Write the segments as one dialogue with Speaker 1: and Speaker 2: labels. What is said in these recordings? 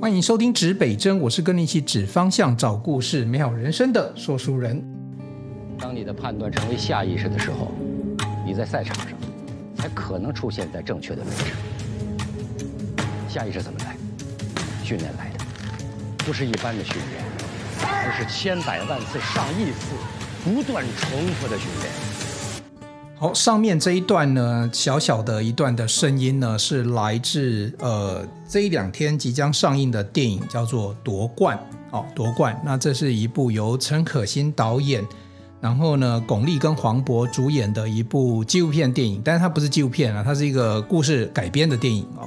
Speaker 1: 欢迎收听指北针，我是跟你一起指方向、找故事、美好人生的说书人。
Speaker 2: 当你的判断成为下意识的时候，你在赛场上才可能出现在正确的位置。下意识怎么来？训练来的，不是一般的训练，而是千百万次、上亿次不断重复的训练。
Speaker 1: 好，上面这一段呢，小小的一段的声音呢，是来自呃这一两天即将上映的电影，叫做《夺冠》哦，《夺冠》。那这是一部由陈可辛导演，然后呢，巩俐跟黄渤主演的一部纪录片电影，但是它不是纪录片啊，它是一个故事改编的电影哦。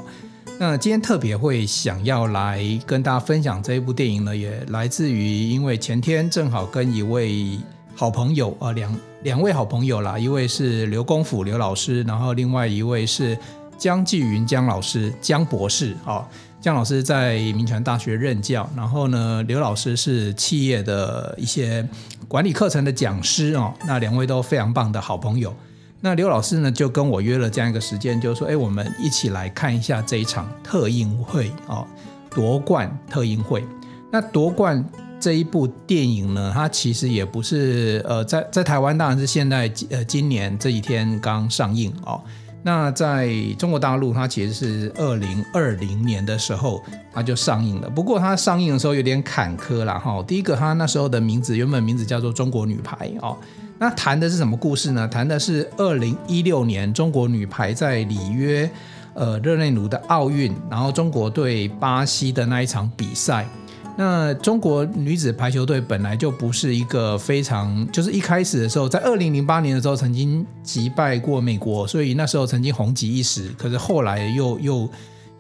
Speaker 1: 那今天特别会想要来跟大家分享这一部电影呢，也来自于因为前天正好跟一位好朋友啊两。两位好朋友啦，一位是刘功夫刘老师，然后另外一位是江继云江老师江博士。哦，江老师在民权大学任教，然后呢，刘老师是企业的一些管理课程的讲师哦。那两位都非常棒的好朋友。那刘老师呢，就跟我约了这样一个时间，就是说，哎，我们一起来看一下这一场特映会哦，夺冠特映会。那夺冠。这一部电影呢，它其实也不是呃，在在台湾当然是现在呃今年这几天刚上映哦。那在中国大陆，它其实是二零二零年的时候它就上映了。不过它上映的时候有点坎坷啦哈。第一个，它那时候的名字原本名字叫做《中国女排》哦。那谈的是什么故事呢？谈的是二零一六年中国女排在里约呃热内卢的奥运，然后中国对巴西的那一场比赛。那中国女子排球队本来就不是一个非常，就是一开始的时候，在二零零八年的时候曾经击败过美国，所以那时候曾经红极一时。可是后来又又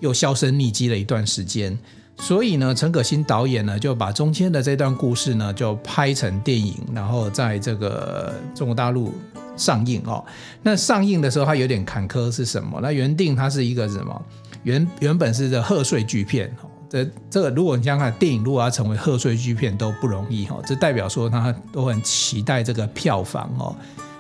Speaker 1: 又销声匿迹了一段时间。所以呢，陈可辛导演呢就把中间的这段故事呢就拍成电影，然后在这个中国大陆上映哦。那上映的时候它有点坎坷是什么？那原定它是一个什么？原原本是个贺岁巨片哦。这这个，如果你想想看，电影如果要成为贺岁巨片都不容易哈，这代表说他都很期待这个票房哦。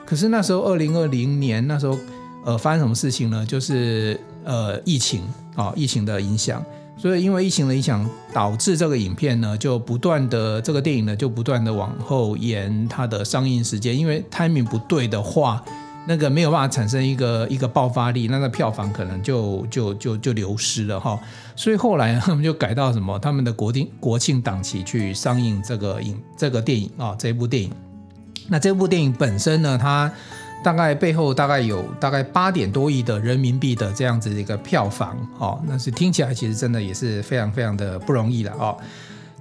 Speaker 1: 可是那时候二零二零年那时候，呃，发生什么事情呢？就是呃疫情啊，疫情的影响，所以因为疫情的影响，导致这个影片呢就不断的这个电影呢就不断的往后延它的上映时间，因为 timing 不对的话。那个没有办法产生一个一个爆发力，那个票房可能就就就就流失了哈。所以后来他们就改到什么，他们的国定国庆档期去上映这个影这个电影啊，这部电影。那这部电影本身呢，它大概背后大概有大概八点多亿的人民币的这样子的一个票房哦，那是听起来其实真的也是非常非常的不容易了哦。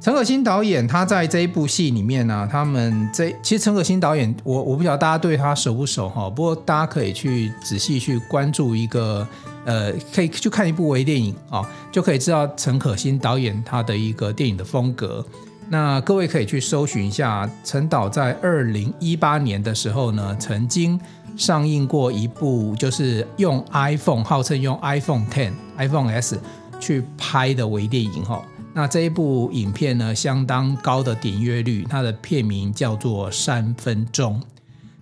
Speaker 1: 陈可辛导演，他在这一部戏里面呢、他们这其实陈可辛导演，我我不晓得大家对他熟不熟哈，不过大家可以去仔细去关注一个，呃，可以去看一部微电影啊，就可以知道陈可辛导演他的一个电影的风格。那各位可以去搜寻一下，陈导在二零一八年的时候呢，曾经上映过一部，就是用 iPhone 号称用 iPhone Ten、iPhone S 去拍的微电影哈。那这一部影片呢，相当高的点阅率，它的片名叫做《三分钟》，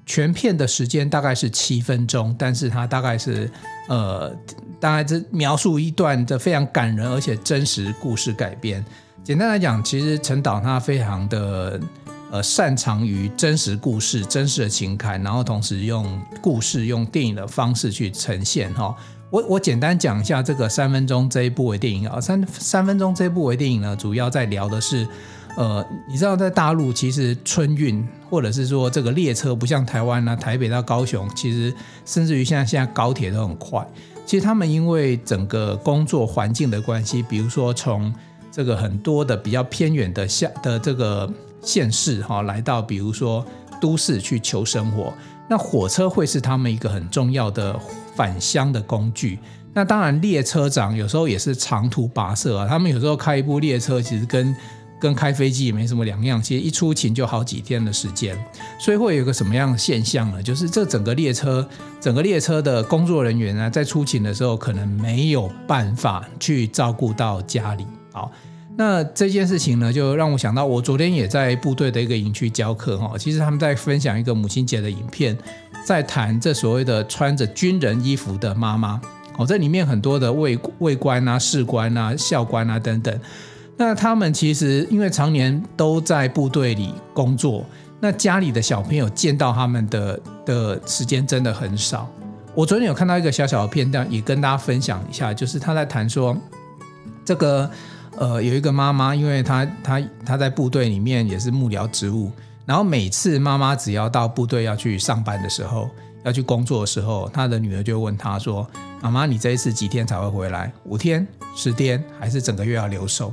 Speaker 1: 全片的时间大概是七分钟，但是它大概是呃，大概是描述一段的非常感人而且真实故事改编。简单来讲，其实陈导他非常的呃擅长于真实故事、真实的情感，然后同时用故事、用电影的方式去呈现哈。我我简单讲一下这个三分钟这一部微电影啊，三三分钟这一部微电影呢，主要在聊的是，呃，你知道在大陆其实春运或者是说这个列车不像台湾啊，台北到高雄，其实甚至于现在现在高铁都很快。其实他们因为整个工作环境的关系，比如说从这个很多的比较偏远的县的这个县市哈，来到比如说都市去求生活。那火车会是他们一个很重要的返乡的工具。那当然，列车长有时候也是长途跋涉啊。他们有时候开一部列车，其实跟跟开飞机也没什么两样。其实一出勤就好几天的时间。所以会有一个什么样的现象呢？就是这整个列车，整个列车的工作人员呢，在出勤的时候，可能没有办法去照顾到家里。好。那这件事情呢，就让我想到，我昨天也在部队的一个营区教课哈。其实他们在分享一个母亲节的影片，在谈这所谓的穿着军人衣服的妈妈。哦，这里面很多的卫卫官啊、士官啊、校官啊等等，那他们其实因为常年都在部队里工作，那家里的小朋友见到他们的的时间真的很少。我昨天有看到一个小小的片段，也跟大家分享一下，就是他在谈说，这个呃有一个妈妈，因为她她她在部队里面也是幕僚职务，然后每次妈妈只要到部队要去上班的时候，要去工作的时候，她的女儿就问她说：“妈妈，你这一次几天才会回来？五天、十天，还是整个月要留守？”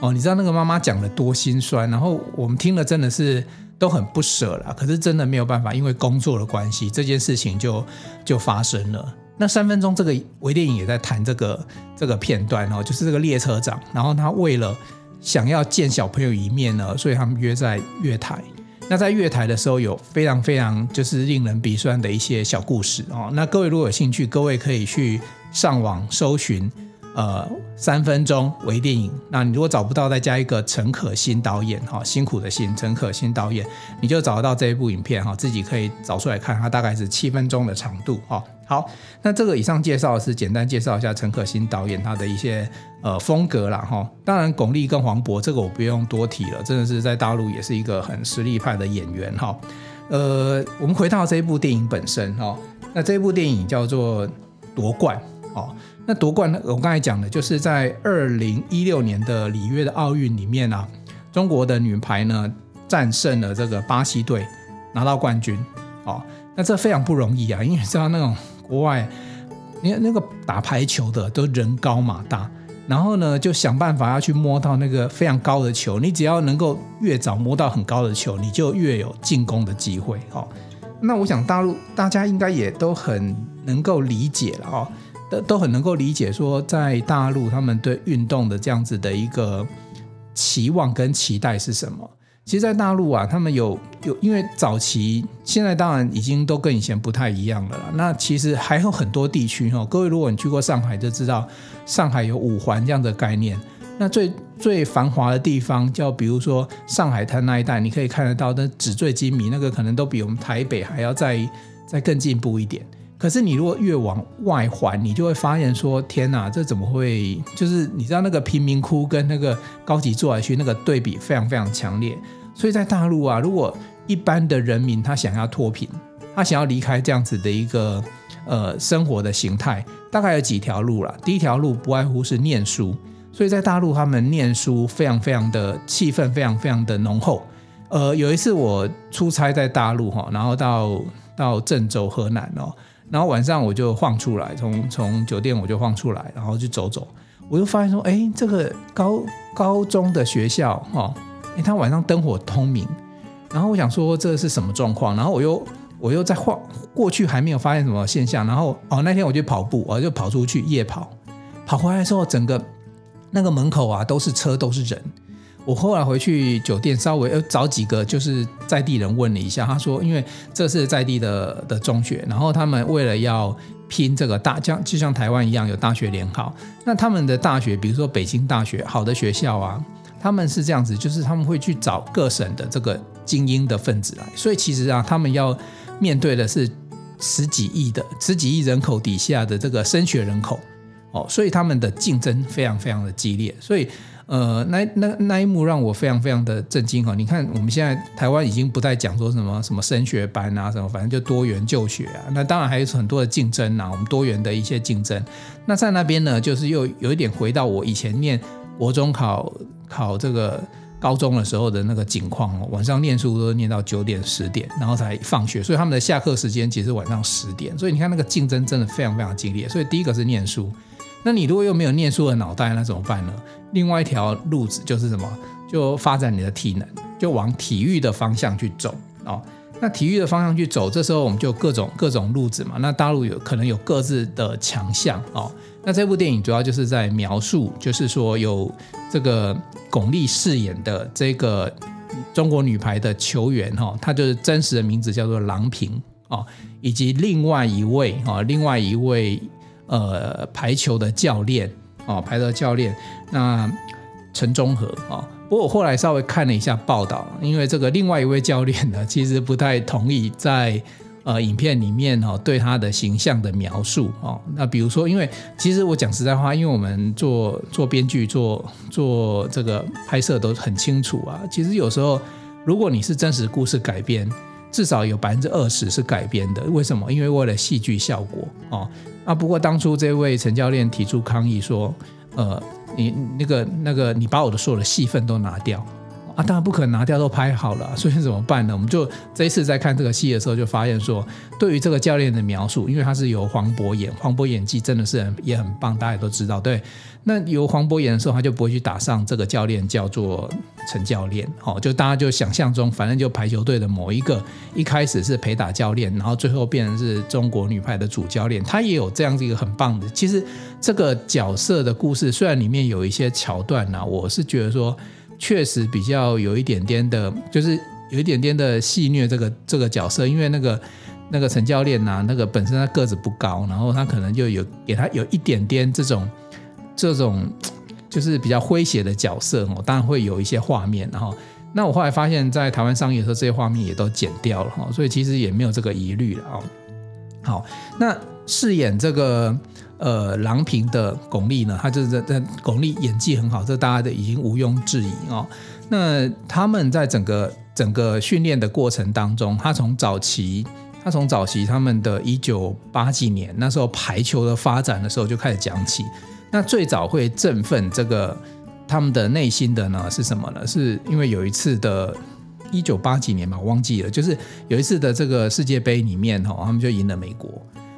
Speaker 1: 哦，你知道那个妈妈讲的多心酸，然后我们听了真的是。都很不舍了，可是真的没有办法，因为工作的关系，这件事情就就发生了。那三分钟这个微电影也在谈这个这个片段哦，就是这个列车长，然后他为了想要见小朋友一面呢，所以他们约在月台。那在月台的时候，有非常非常就是令人鼻酸的一些小故事哦。那各位如果有兴趣，各位可以去上网搜寻。呃，三分钟微电影，那你如果找不到，再加一个陈可辛导演哈，辛苦的辛，陈可辛导演，你就找得到这一部影片哈，自己可以找出来看，它大概是七分钟的长度哈。好，那这个以上介绍是简单介绍一下陈可辛导演他的一些呃风格啦哈。当然，巩俐跟黄渤这个我不用多提了，真的是在大陆也是一个很实力派的演员哈。呃，我们回到这一部电影本身哈，那这部电影叫做夺冠哦。那夺冠呢？我刚才讲的，就是在二零一六年的里约的奥运里面啊，中国的女排呢战胜了这个巴西队，拿到冠军。哦，那这非常不容易啊，因为你知道那种国外，你看那个打排球的都人高马大，然后呢就想办法要去摸到那个非常高的球，你只要能够越早摸到很高的球，你就越有进攻的机会。哦，那我想大陆大家应该也都很能够理解了哦。都都很能够理解，说在大陆他们对运动的这样子的一个期望跟期待是什么？其实，在大陆啊，他们有有，因为早期现在当然已经都跟以前不太一样了啦。那其实还有很多地区哈，各位如果你去过上海，就知道上海有五环这样的概念。那最最繁华的地方，叫比如说上海滩那一带，你可以看得到那纸醉金迷，那个可能都比我们台北还要再再更进步一点。可是你如果越往外环，你就会发现说：天哪，这怎么会？就是你知道那个贫民窟跟那个高级住宅区那个对比非常非常强烈。所以在大陆啊，如果一般的人民他想要脱贫，他想要离开这样子的一个呃生活的形态，大概有几条路了。第一条路不外乎是念书，所以在大陆他们念书非常非常的气氛非常非常的浓厚。呃，有一次我出差在大陆哈，然后到到郑州河南哦。然后晚上我就晃出来，从从酒店我就晃出来，然后去走走，我就发现说，哎，这个高高中的学校哈，哎，他晚上灯火通明，然后我想说这是什么状况？然后我又我又在晃过去，还没有发现什么现象。然后哦，那天我就跑步，我就跑出去夜跑，跑回来的时候，整个那个门口啊都是车，都是人。我后来回去酒店，稍微要找几个就是在地人问了一下，他说，因为这是在地的的中学，然后他们为了要拼这个大，像就像台湾一样有大学联考，那他们的大学，比如说北京大学，好的学校啊，他们是这样子，就是他们会去找各省的这个精英的分子来，所以其实啊，他们要面对的是十几亿的十几亿人口底下的这个升学人口哦，所以他们的竞争非常非常的激烈，所以。呃，那那那一幕让我非常非常的震惊哈！你看，我们现在台湾已经不再讲说什么什么升学班啊，什么反正就多元就学啊。那当然还有很多的竞争啊，我们多元的一些竞争。那在那边呢，就是又有一点回到我以前念国中考考这个高中的时候的那个景况哦。晚上念书都念到九点十点，然后才放学，所以他们的下课时间其实晚上十点。所以你看那个竞争真的非常非常激烈。所以第一个是念书。那你如果又没有念书的脑袋，那怎么办呢？另外一条路子就是什么？就发展你的体能，就往体育的方向去走哦。那体育的方向去走，这时候我们就各种各种路子嘛。那大陆有可能有各自的强项哦。那这部电影主要就是在描述，就是说有这个巩俐饰演的这个中国女排的球员哈，她就是真实的名字叫做郎平哦，以及另外一位哈，另外一位。呃，排球的教练哦，排球教练那陈忠和啊。不过我后来稍微看了一下报道，因为这个另外一位教练呢，其实不太同意在呃影片里面哦对他的形象的描述哦。那比如说，因为其实我讲实在话，因为我们做做编剧、做做这个拍摄都很清楚啊。其实有时候，如果你是真实故事改编，至少有百分之二十是改编的。为什么？因为为了戏剧效果哦。啊，不过当初这位陈教练提出抗议说，呃，你那个那个，你把我的所有的戏份都拿掉。啊，当然不可能拿掉，都拍好了，所以怎么办呢？我们就这一次在看这个戏的时候，就发现说，对于这个教练的描述，因为他是由黄渤演，黄渤演技真的是很也很棒，大家都知道。对，那由黄渤演的时候，他就不会去打上这个教练叫做陈教练，好，就大家就想象中，反正就排球队的某一个，一开始是陪打教练，然后最后变成是中国女排的主教练，他也有这样子一个很棒的。其实这个角色的故事，虽然里面有一些桥段呢，我是觉得说。确实比较有一点点的，就是有一点点的戏谑这个这个角色，因为那个那个陈教练呐、啊，那个本身他个子不高，然后他可能就有给他有一点点这种这种就是比较诙谐的角色哦，当然会有一些画面，然后那我后来发现，在台湾上映的时候，这些画面也都剪掉了哈，所以其实也没有这个疑虑了啊。好，那饰演这个。呃，郎平的巩俐呢，她就是在巩俐演技很好，这大家都已经毋庸置疑哦。那他们在整个整个训练的过程当中，他从早期，他从早期他们的一九八几年那时候排球的发展的时候就开始讲起。那最早会振奋这个他们的内心的呢是什么呢？是因为有一次的一九八几年嘛，我忘记了，就是有一次的这个世界杯里面哈，他们就赢了美国。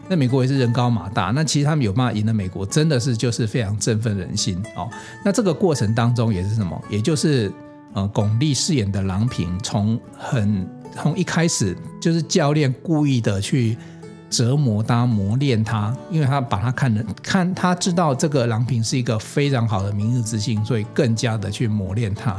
Speaker 1: 那美国也是人高马大，那其实他们有办法赢了美国，真的是就是非常振奋人心哦。那这个过程当中也是什么？也就是呃，巩俐饰演的郎平，从很从一开始就是教练故意的去折磨他、磨练他，因为他把他看的看，他知道这个郎平是一个非常好的明日之星，所以更加的去磨练他。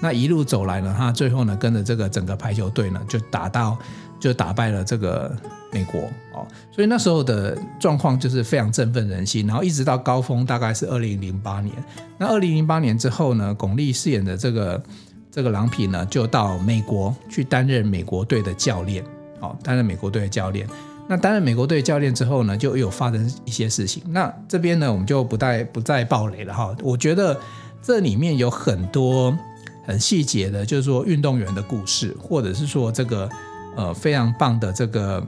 Speaker 1: 那一路走来呢，他最后呢，跟着这个整个排球队呢，就打到。就打败了这个美国哦，所以那时候的状况就是非常振奋人心，然后一直到高峰大概是二零零八年。那二零零八年之后呢，巩俐饰演的这个这个郎平呢，就到美国去担任美国队的教练，哦，担任美国队的教练。那担任美国队教练之后呢，就有发生一些事情。那这边呢，我们就不再不再暴雷了哈。我觉得这里面有很多很细节的，就是说运动员的故事，或者是说这个。呃，非常棒的这个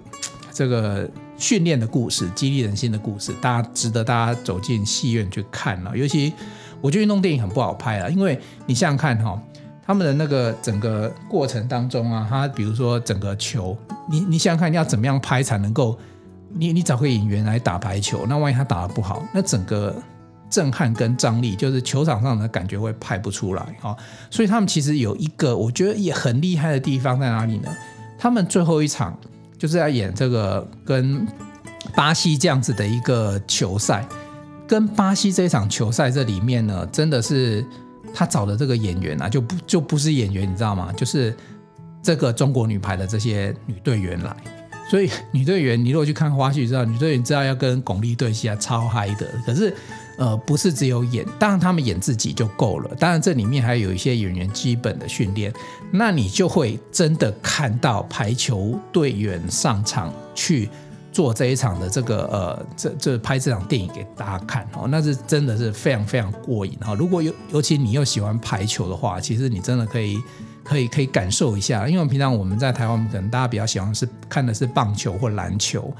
Speaker 1: 这个训练的故事，激励人心的故事，大家值得大家走进戏院去看了。尤其我觉得运动电影很不好拍啊，因为你想想看哈，他们的那个整个过程当中啊，他比如说整个球，你你想想看，你要怎么样拍才能够，你你找个演员来打排球，那万一他打得不好，那整个震撼跟张力，就是球场上的感觉会拍不出来啊。所以他们其实有一个我觉得也很厉害的地方在哪里呢？他们最后一场就是在演这个跟巴西这样子的一个球赛，跟巴西这一场球赛这里面呢，真的是他找的这个演员啊，就不就不是演员，你知道吗？就是这个中国女排的这些女队员来，所以女队员你如果去看花絮，知道女队员知道要跟巩俐对戏啊，超嗨的，可是。呃，不是只有演，当然他们演自己就够了。当然这里面还有一些演员基本的训练，那你就会真的看到排球队员上场去做这一场的这个呃，这这拍这场电影给大家看哦，那是真的是非常非常过瘾哈。如果有尤其你又喜欢排球的话，其实你真的可以可以可以感受一下，因为平常我们在台湾可能大家比较喜欢是看的是棒球或篮球。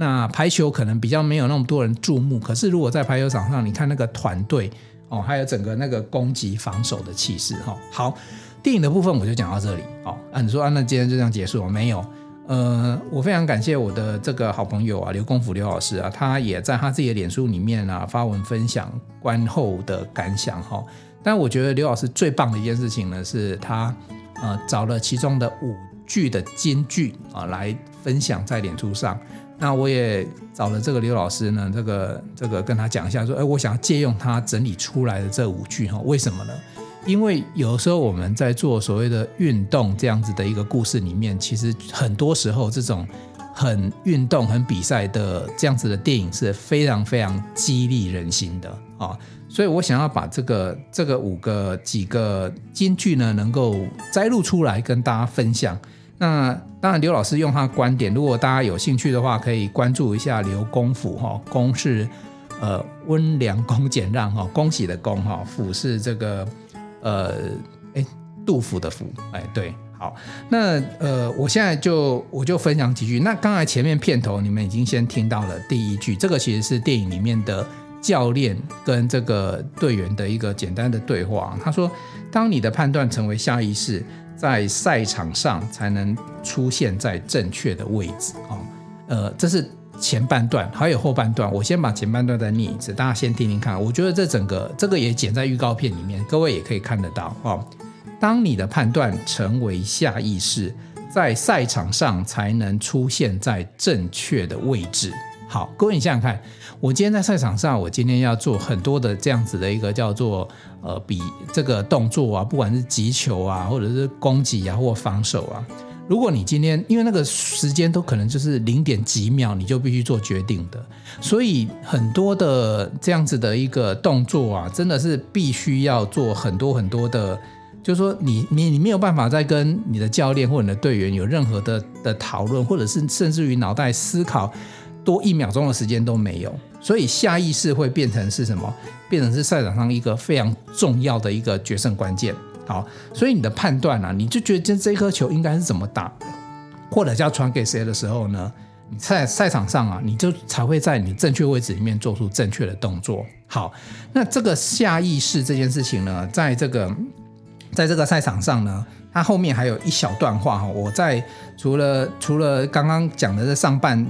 Speaker 1: 那排球可能比较没有那么多人注目，可是如果在排球场上，你看那个团队哦，还有整个那个攻击防守的气势哈。好，电影的部分我就讲到这里哦。啊，你说啊，那今天就这样结束了？没有，呃，我非常感谢我的这个好朋友啊，刘功夫刘老师啊，他也在他自己的脸书里面啊发文分享观后的感想哈。但我觉得刘老师最棒的一件事情呢，是他呃找了其中的五句的金句啊来分享在脸书上。那我也找了这个刘老师呢，这个这个跟他讲一下，说，哎，我想要借用他整理出来的这五句哈，为什么呢？因为有时候我们在做所谓的运动这样子的一个故事里面，其实很多时候这种很运动、很比赛的这样子的电影是非常非常激励人心的啊，所以我想要把这个这个五个几个金句呢，能够摘录出来跟大家分享。那当然，刘老师用他的观点，如果大家有兴趣的话，可以关注一下刘恭甫哈。恭是呃温良恭俭让哈，恭喜的恭哈，甫是这个呃哎杜甫的甫哎对。好，那呃，我现在就我就分享几句。那刚才前面片头你们已经先听到了第一句，这个其实是电影里面的教练跟这个队员的一个简单的对话。他说：“当你的判断成为下意识，在赛场上才能出现在正确的位置。”哦，呃，这是前半段，还有后半段。我先把前半段再念一次，大家先听听看。我觉得这整个这个也剪在预告片里面，各位也可以看得到哦。当你的判断成为下意识，在赛场上才能出现在正确的位置。好，各位你想想看，我今天在赛场上，我今天要做很多的这样子的一个叫做呃比这个动作啊，不管是击球啊，或者是攻击啊，或防守啊。如果你今天因为那个时间都可能就是零点几秒，你就必须做决定的，所以很多的这样子的一个动作啊，真的是必须要做很多很多的。就是说你，你你你没有办法再跟你的教练或你的队员有任何的的讨论，或者是甚至于脑袋思考多一秒钟的时间都没有，所以下意识会变成是什么？变成是赛场上一个非常重要的一个决胜关键。好，所以你的判断啊，你就觉得这这颗球应该是怎么打，或者要传给谁的时候呢？你在赛场上啊，你就才会在你正确位置里面做出正确的动作。好，那这个下意识这件事情呢，在这个。在这个赛场上呢，它后面还有一小段话哈。我在除了除了刚刚讲的这上半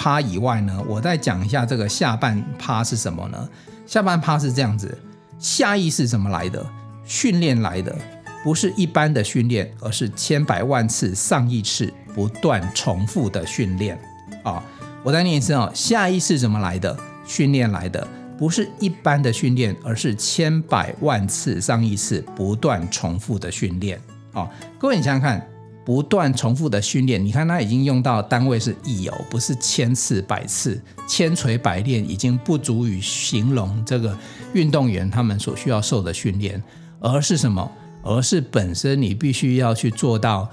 Speaker 1: 趴以外呢，我再讲一下这个下半趴是什么呢？下半趴是这样子：下意识怎么来的？训练来的，不是一般的训练，而是千百万次、上亿次不断重复的训练啊！我再念一次哦：下意识怎么来的？训练来的。不是一般的训练，而是千百万次、上亿次不断重复的训练。哦，各位，你想想看，不断重复的训练，你看它已经用到单位是亿哦，不是千次、百次，千锤百炼已经不足以形容这个运动员他们所需要受的训练，而是什么？而是本身你必须要去做到。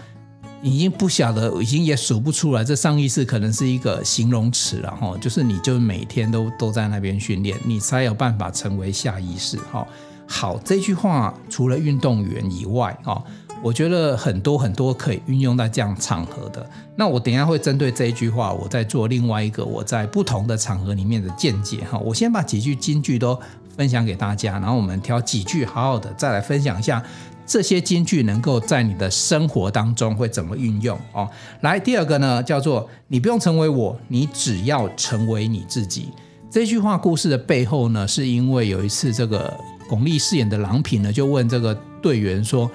Speaker 1: 已经不晓得，已经也数不出来。这上意识可能是一个形容词了哈，就是你就每天都都在那边训练，你才有办法成为下意识哈。好，这句话除了运动员以外哈，我觉得很多很多可以运用在这样场合的。那我等一下会针对这一句话，我再做另外一个我在不同的场合里面的见解哈。我先把几句金句都分享给大家，然后我们挑几句好好的再来分享一下。这些金句能够在你的生活当中会怎么运用哦？来，第二个呢，叫做你不用成为我，你只要成为你自己。这句话故事的背后呢，是因为有一次这个巩俐饰演的郎平呢，就问这个队员说，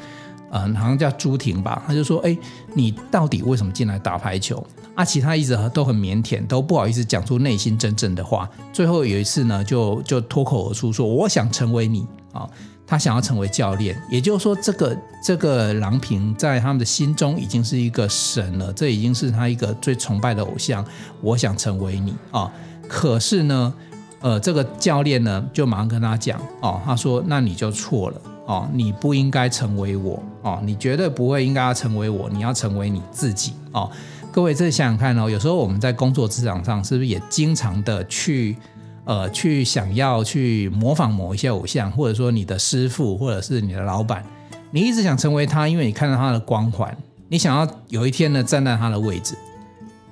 Speaker 1: 嗯，好像叫朱婷吧，他就说，哎，你到底为什么进来打排球？啊，其他一直都很腼腆，都不好意思讲出内心真正的话。最后有一次呢，就就脱口而出说，我想成为你啊。他想要成为教练，也就是说，这个这个郎平在他们的心中已经是一个神了，这已经是他一个最崇拜的偶像。我想成为你啊！可是呢，呃，这个教练呢，就马上跟他讲哦，他说：“那你就错了哦，你不应该成为我哦，你绝对不会应该要成为我，你要成为你自己哦。”各位，这想想看哦，有时候我们在工作职场上，是不是也经常的去？呃，去想要去模仿某一些偶像，或者说你的师傅，或者是你的老板，你一直想成为他，因为你看到他的光环，你想要有一天呢站在他的位置。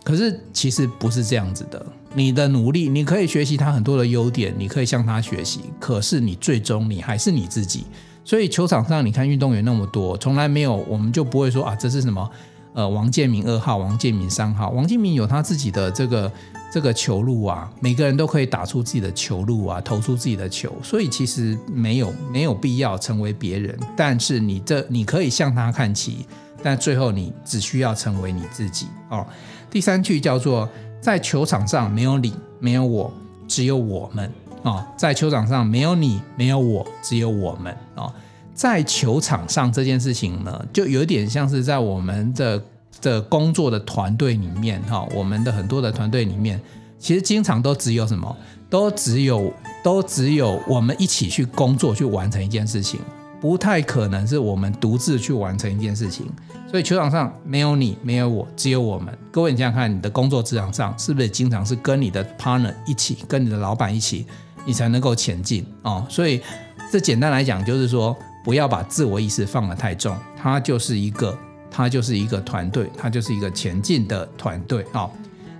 Speaker 1: 可是其实不是这样子的，你的努力，你可以学习他很多的优点，你可以向他学习，可是你最终你还是你自己。所以球场上你看运动员那么多，从来没有我们就不会说啊，这是什么？呃，王建民二号，王建民三号，王建民有他自己的这个。这个球路啊，每个人都可以打出自己的球路啊，投出自己的球，所以其实没有没有必要成为别人。但是你这你可以向他看齐，但最后你只需要成为你自己哦。第三句叫做在球场上没有你，没有我，只有我们哦。在球场上没有你，没有我，只有我们哦。在球场上这件事情呢，就有点像是在我们的。的工作的团队里面，哈，我们的很多的团队里面，其实经常都只有什么，都只有都只有我们一起去工作去完成一件事情，不太可能是我们独自去完成一件事情。所以球场上没有你，没有我，只有我们。各位，你想想看，你的工作职场上是不是经常是跟你的 partner 一起，跟你的老板一起，你才能够前进哦？所以这简单来讲，就是说不要把自我意识放得太重，它就是一个，它就是一个团队，它就是一个前进的团队。哦，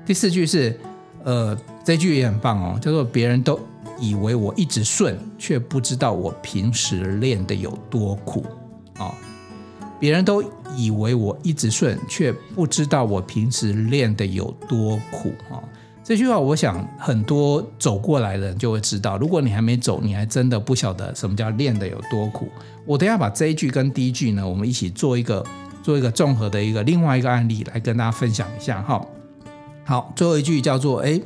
Speaker 1: 第四句是，呃，这句也很棒哦，叫做别人都以为我一直顺，却不知道我平时练得有多苦哦。别人都以为我一直顺，却不知道我平时练得有多苦啊！这句话，我想很多走过来的人就会知道。如果你还没走，你还真的不晓得什么叫练得有多苦。我等下把这一句跟第一句呢，我们一起做一个做一个综合的一个另外一个案例来跟大家分享一下哈。好，最后一句叫做：哎，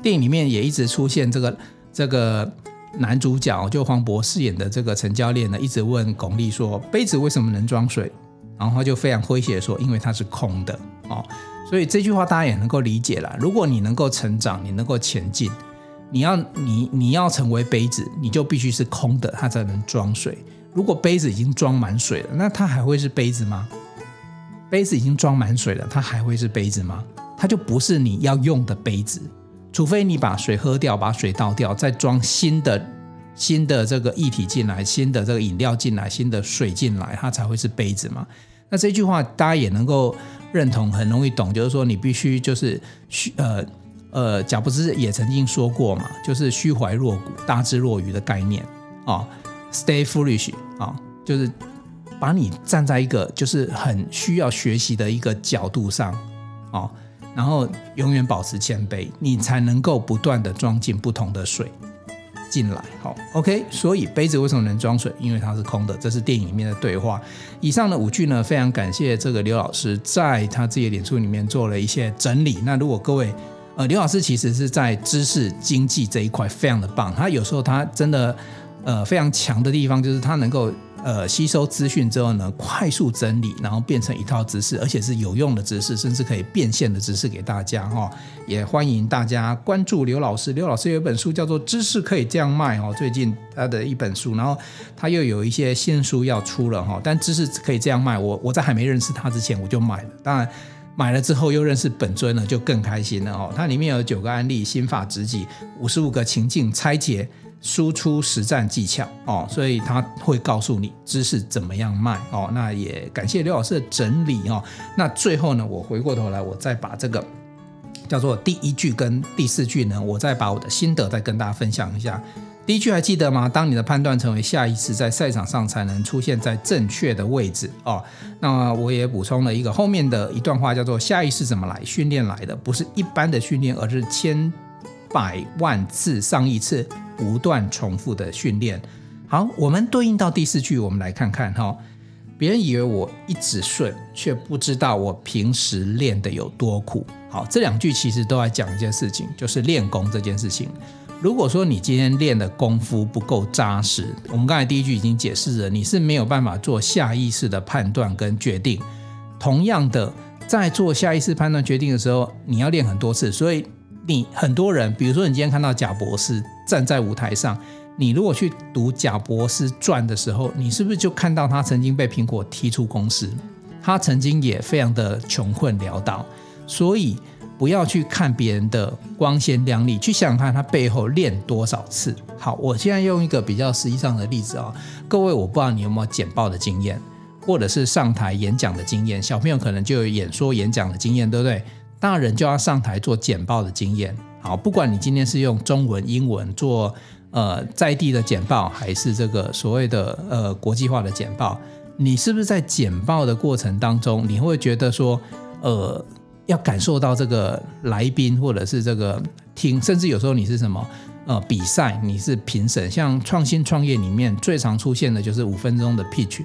Speaker 1: 电影里面也一直出现这个这个男主角，就黄渤饰演的这个陈教练呢，一直问巩俐说：杯子为什么能装水？然后他就非常诙谐的说：“因为它是空的哦，所以这句话大家也能够理解了。如果你能够成长，你能够前进，你要你你要成为杯子，你就必须是空的，它才能装水。如果杯子已经装满水了，那它还会是杯子吗？杯子已经装满水了，它还会是杯子吗？它就不是你要用的杯子，除非你把水喝掉，把水倒掉，再装新的。”新的这个液体进来，新的这个饮料进来，新的水进来，它才会是杯子嘛。那这句话大家也能够认同，很容易懂，就是说你必须就是虚呃呃，贾布斯也曾经说过嘛，就是虚怀若谷，大智若愚的概念啊、，stay foolish 啊、就是把你站在一个就是很需要学习的一个角度上啊、然后永远保持谦卑，你才能够不断的装进不同的水。进来，好，OK。所以杯子为什么能装水？因为它是空的。这是电影里面的对话。以上的五句呢，非常感谢这个刘老师在他自己的脸书里面做了一些整理。那如果各位，呃，刘老师其实是在知识经济这一块非常的棒。他有时候他真的，呃，非常强的地方就是他能够。呃，吸收资讯之后呢，快速整理，然后变成一套知识，而且是有用的知识，甚至可以变现的知识给大家哈。也欢迎大家关注刘老师，刘老师有一本书叫做《知识可以这样卖》哦，最近他的一本书，然后他又有一些新书要出了哈。但知识可以这样卖，我我在还没认识他之前我就买了，当然买了之后又认识本尊了，就更开心了哦。它里面有九个案例，心法直击，五十五个情境拆解。输出实战技巧哦，所以他会告诉你知识怎么样卖哦。那也感谢刘老师的整理哦。那最后呢，我回过头来，我再把这个叫做第一句跟第四句呢，我再把我的心得再跟大家分享一下。第一句还记得吗？当你的判断成为下意识，在赛场上才能出现在正确的位置哦。那我也补充了一个后面的一段话，叫做下意识怎么来？训练来的，不是一般的训练，而是千百万次、上亿次。不断重复的训练，好，我们对应到第四句，我们来看看哈。别人以为我一直顺，却不知道我平时练得有多苦。好，这两句其实都在讲一件事情，就是练功这件事情。如果说你今天练的功夫不够扎实，我们刚才第一句已经解释了，你是没有办法做下意识的判断跟决定。同样的，在做下意识判断决定的时候，你要练很多次，所以。你很多人，比如说你今天看到贾博士站在舞台上，你如果去读贾博士传的时候，你是不是就看到他曾经被苹果踢出公司？他曾经也非常的穷困潦倒，所以不要去看别人的光鲜亮丽，去想想看他背后练多少次。好，我现在用一个比较实际上的例子啊，各位，我不知道你有没有简报的经验，或者是上台演讲的经验，小朋友可能就有演说演讲的经验，对不对？大人就要上台做简报的经验，好，不管你今天是用中文、英文做呃在地的简报，还是这个所谓的呃国际化的简报，你是不是在简报的过程当中，你会觉得说，呃，要感受到这个来宾或者是这个听，甚至有时候你是什么呃比赛，你是评审，像创新创业里面最常出现的就是五分钟的 pitch。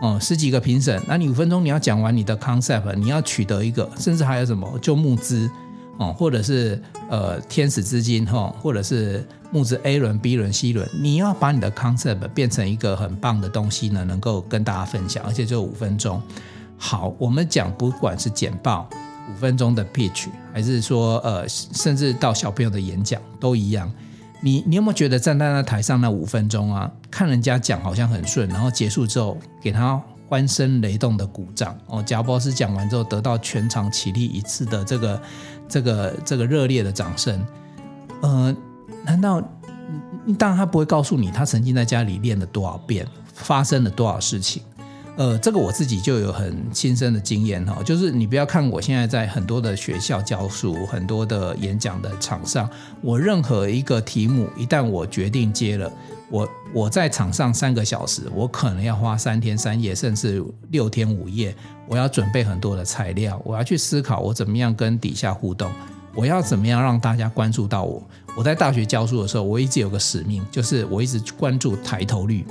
Speaker 1: 哦，十几个评审，那你五分钟你要讲完你的 concept，你要取得一个，甚至还有什么就募资哦，或者是呃天使资金哈，或者是募资 A 轮、B 轮、C 轮，你要把你的 concept 变成一个很棒的东西呢，能够跟大家分享，而且就五分钟。好，我们讲不管是简报五分钟的 pitch，还是说呃，甚至到小朋友的演讲都一样。你你有没有觉得站在那台上那五分钟啊，看人家讲好像很顺，然后结束之后给他欢声雷动的鼓掌哦。贾博士讲完之后，得到全场起立一次的这个这个这个热烈的掌声。呃，难道当然他不会告诉你他曾经在家里练了多少遍，发生了多少事情？呃，这个我自己就有很亲身的经验哈，就是你不要看我现在在很多的学校教书，很多的演讲的场上，我任何一个题目，一旦我决定接了，我我在场上三个小时，我可能要花三天三夜，甚至六天五夜，我要准备很多的材料，我要去思考我怎么样跟底下互动，我要怎么样让大家关注到我。我在大学教书的时候，我一直有个使命，就是我一直关注抬头率。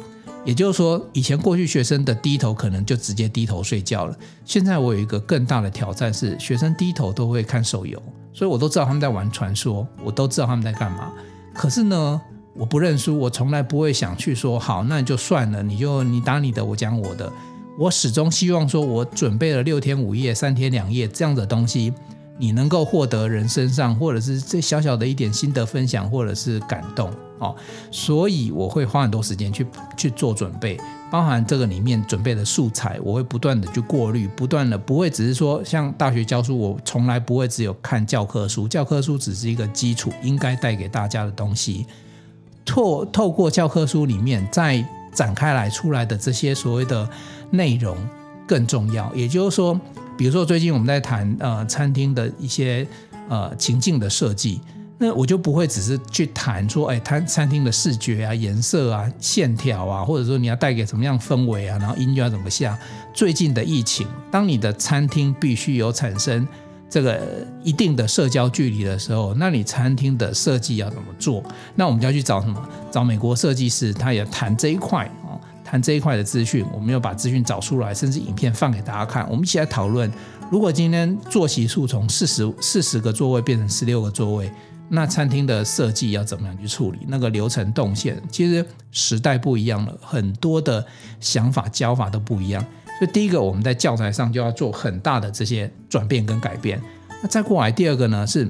Speaker 1: 也就是说，以前过去学生的低头可能就直接低头睡觉了。现在我有一个更大的挑战是，学生低头都会看手游，所以我都知道他们在玩传说，我都知道他们在干嘛。可是呢，我不认输，我从来不会想去说好，那就算了，你就你打你的，我讲我的。我始终希望说，我准备了六天五夜、三天两夜这样的东西。你能够获得人身上，或者是这小小的一点心得分享，或者是感动哦，所以我会花很多时间去去做准备，包含这个里面准备的素材，我会不断的去过滤，不断的不会只是说像大学教书，我从来不会只有看教科书，教科书只是一个基础，应该带给大家的东西，透透过教科书里面再展开来出来的这些所谓的内容更重要，也就是说。比如说，最近我们在谈呃餐厅的一些呃情境的设计，那我就不会只是去谈说，哎，餐餐厅的视觉啊、颜色啊、线条啊，或者说你要带给什么样氛围啊，然后音乐要怎么下。最近的疫情，当你的餐厅必须有产生这个一定的社交距离的时候，那你餐厅的设计要怎么做？那我们就要去找什么？找美国设计师，他也谈这一块。谈这一块的资讯，我们要把资讯找出来，甚至影片放给大家看。我们一起来讨论：如果今天坐席数从四十四十个座位变成十六个座位，那餐厅的设计要怎么样去处理？那个流程动线，其实时代不一样了，很多的想法教法都不一样。所以第一个，我们在教材上就要做很大的这些转变跟改变。那再过来第二个呢，是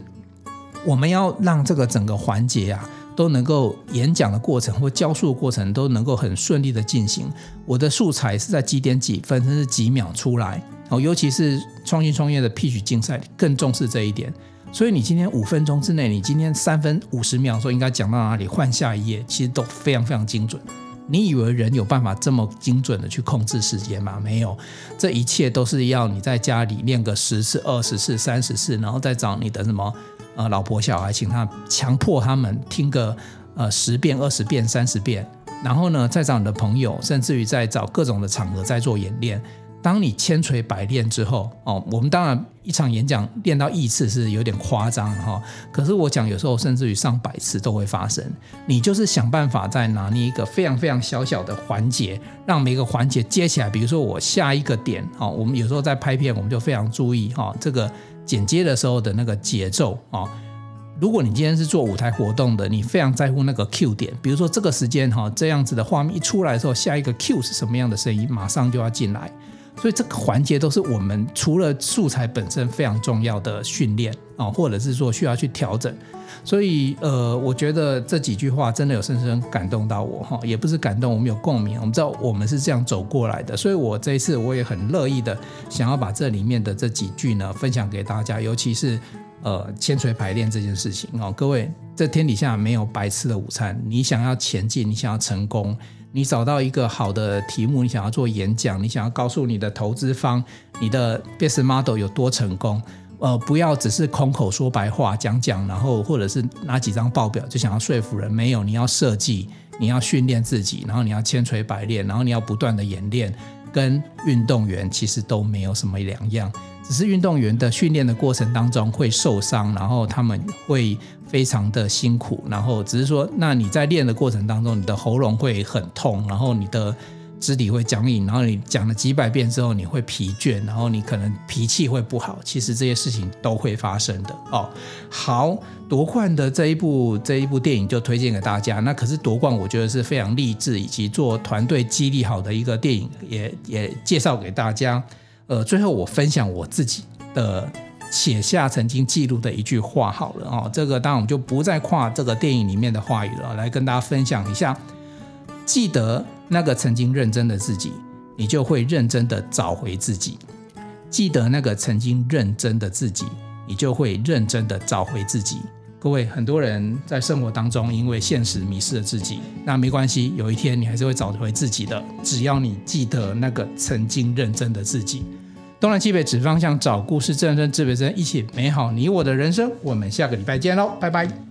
Speaker 1: 我们要让这个整个环节啊。都能够演讲的过程或教书的过程都能够很顺利的进行。我的素材是在几点几分甚至几秒出来哦，尤其是创新创业的 pitch 竞赛更重视这一点。所以你今天五分钟之内，你今天三分五十秒说应该讲到哪里，换下一页，其实都非常非常精准。你以为人有办法这么精准的去控制时间吗？没有，这一切都是要你在家里练个十次、二十次、三十次，然后再找你的什么。呃，老婆小孩，请他强迫他们听个呃十遍、二十遍、三十遍，然后呢，再找你的朋友，甚至于再找各种的场合再做演练。当你千锤百炼之后，哦，我们当然一场演讲练到亿次是有点夸张哈、可是我讲有时候甚至于上百次都会发生。你就是想办法再拿捏一个非常非常小小的环节，让每个环节接起来。比如说我下一个点，哦，我们有时候在拍片，我们就非常注意哈、哦，这个。剪接的时候的那个节奏啊，如果你今天是做舞台活动的，你非常在乎那个 Q 点，比如说这个时间哈，这样子的画面一出来的时候，下一个 Q 是什么样的声音，马上就要进来，所以这个环节都是我们除了素材本身非常重要的训练啊，或者是说需要去调整。所以，呃，我觉得这几句话真的有深深感动到我哈，也不是感动，我们有共鸣，我们知道我们是这样走过来的，所以我这一次我也很乐意的想要把这里面的这几句呢分享给大家，尤其是呃千锤百炼这件事情哦，各位，这天底下没有白吃的午餐，你想要前进，你想要成功，你找到一个好的题目，你想要做演讲，你想要告诉你的投资方，你的 business model 有多成功。呃，不要只是空口说白话讲讲，然后或者是拿几张报表就想要说服人，没有，你要设计，你要训练自己，然后你要千锤百炼，然后你要不断的演练，跟运动员其实都没有什么两样，只是运动员的训练的过程当中会受伤，然后他们会非常的辛苦，然后只是说，那你在练的过程当中，你的喉咙会很痛，然后你的。肢体会僵硬，然后你讲了几百遍之后，你会疲倦，然后你可能脾气会不好。其实这些事情都会发生的哦。好，夺冠的这一部这一部电影就推荐给大家。那可是夺冠，我觉得是非常励志以及做团队激励好的一个电影，也也介绍给大家。呃，最后我分享我自己的写下曾经记录的一句话好了哦。这个当然我们就不再跨这个电影里面的话语了，来跟大家分享一下。记得。那个曾经认真的自己，你就会认真的找回自己。记得那个曾经认真的自己，你就会认真的找回自己。各位，很多人在生活当中因为现实迷失了自己，那没关系，有一天你还是会找回自己的。只要你记得那个曾经认真的自己。东南西北指方向，找故事，正真，指北针，一起美好你我的人生。我们下个礼拜见喽，拜拜。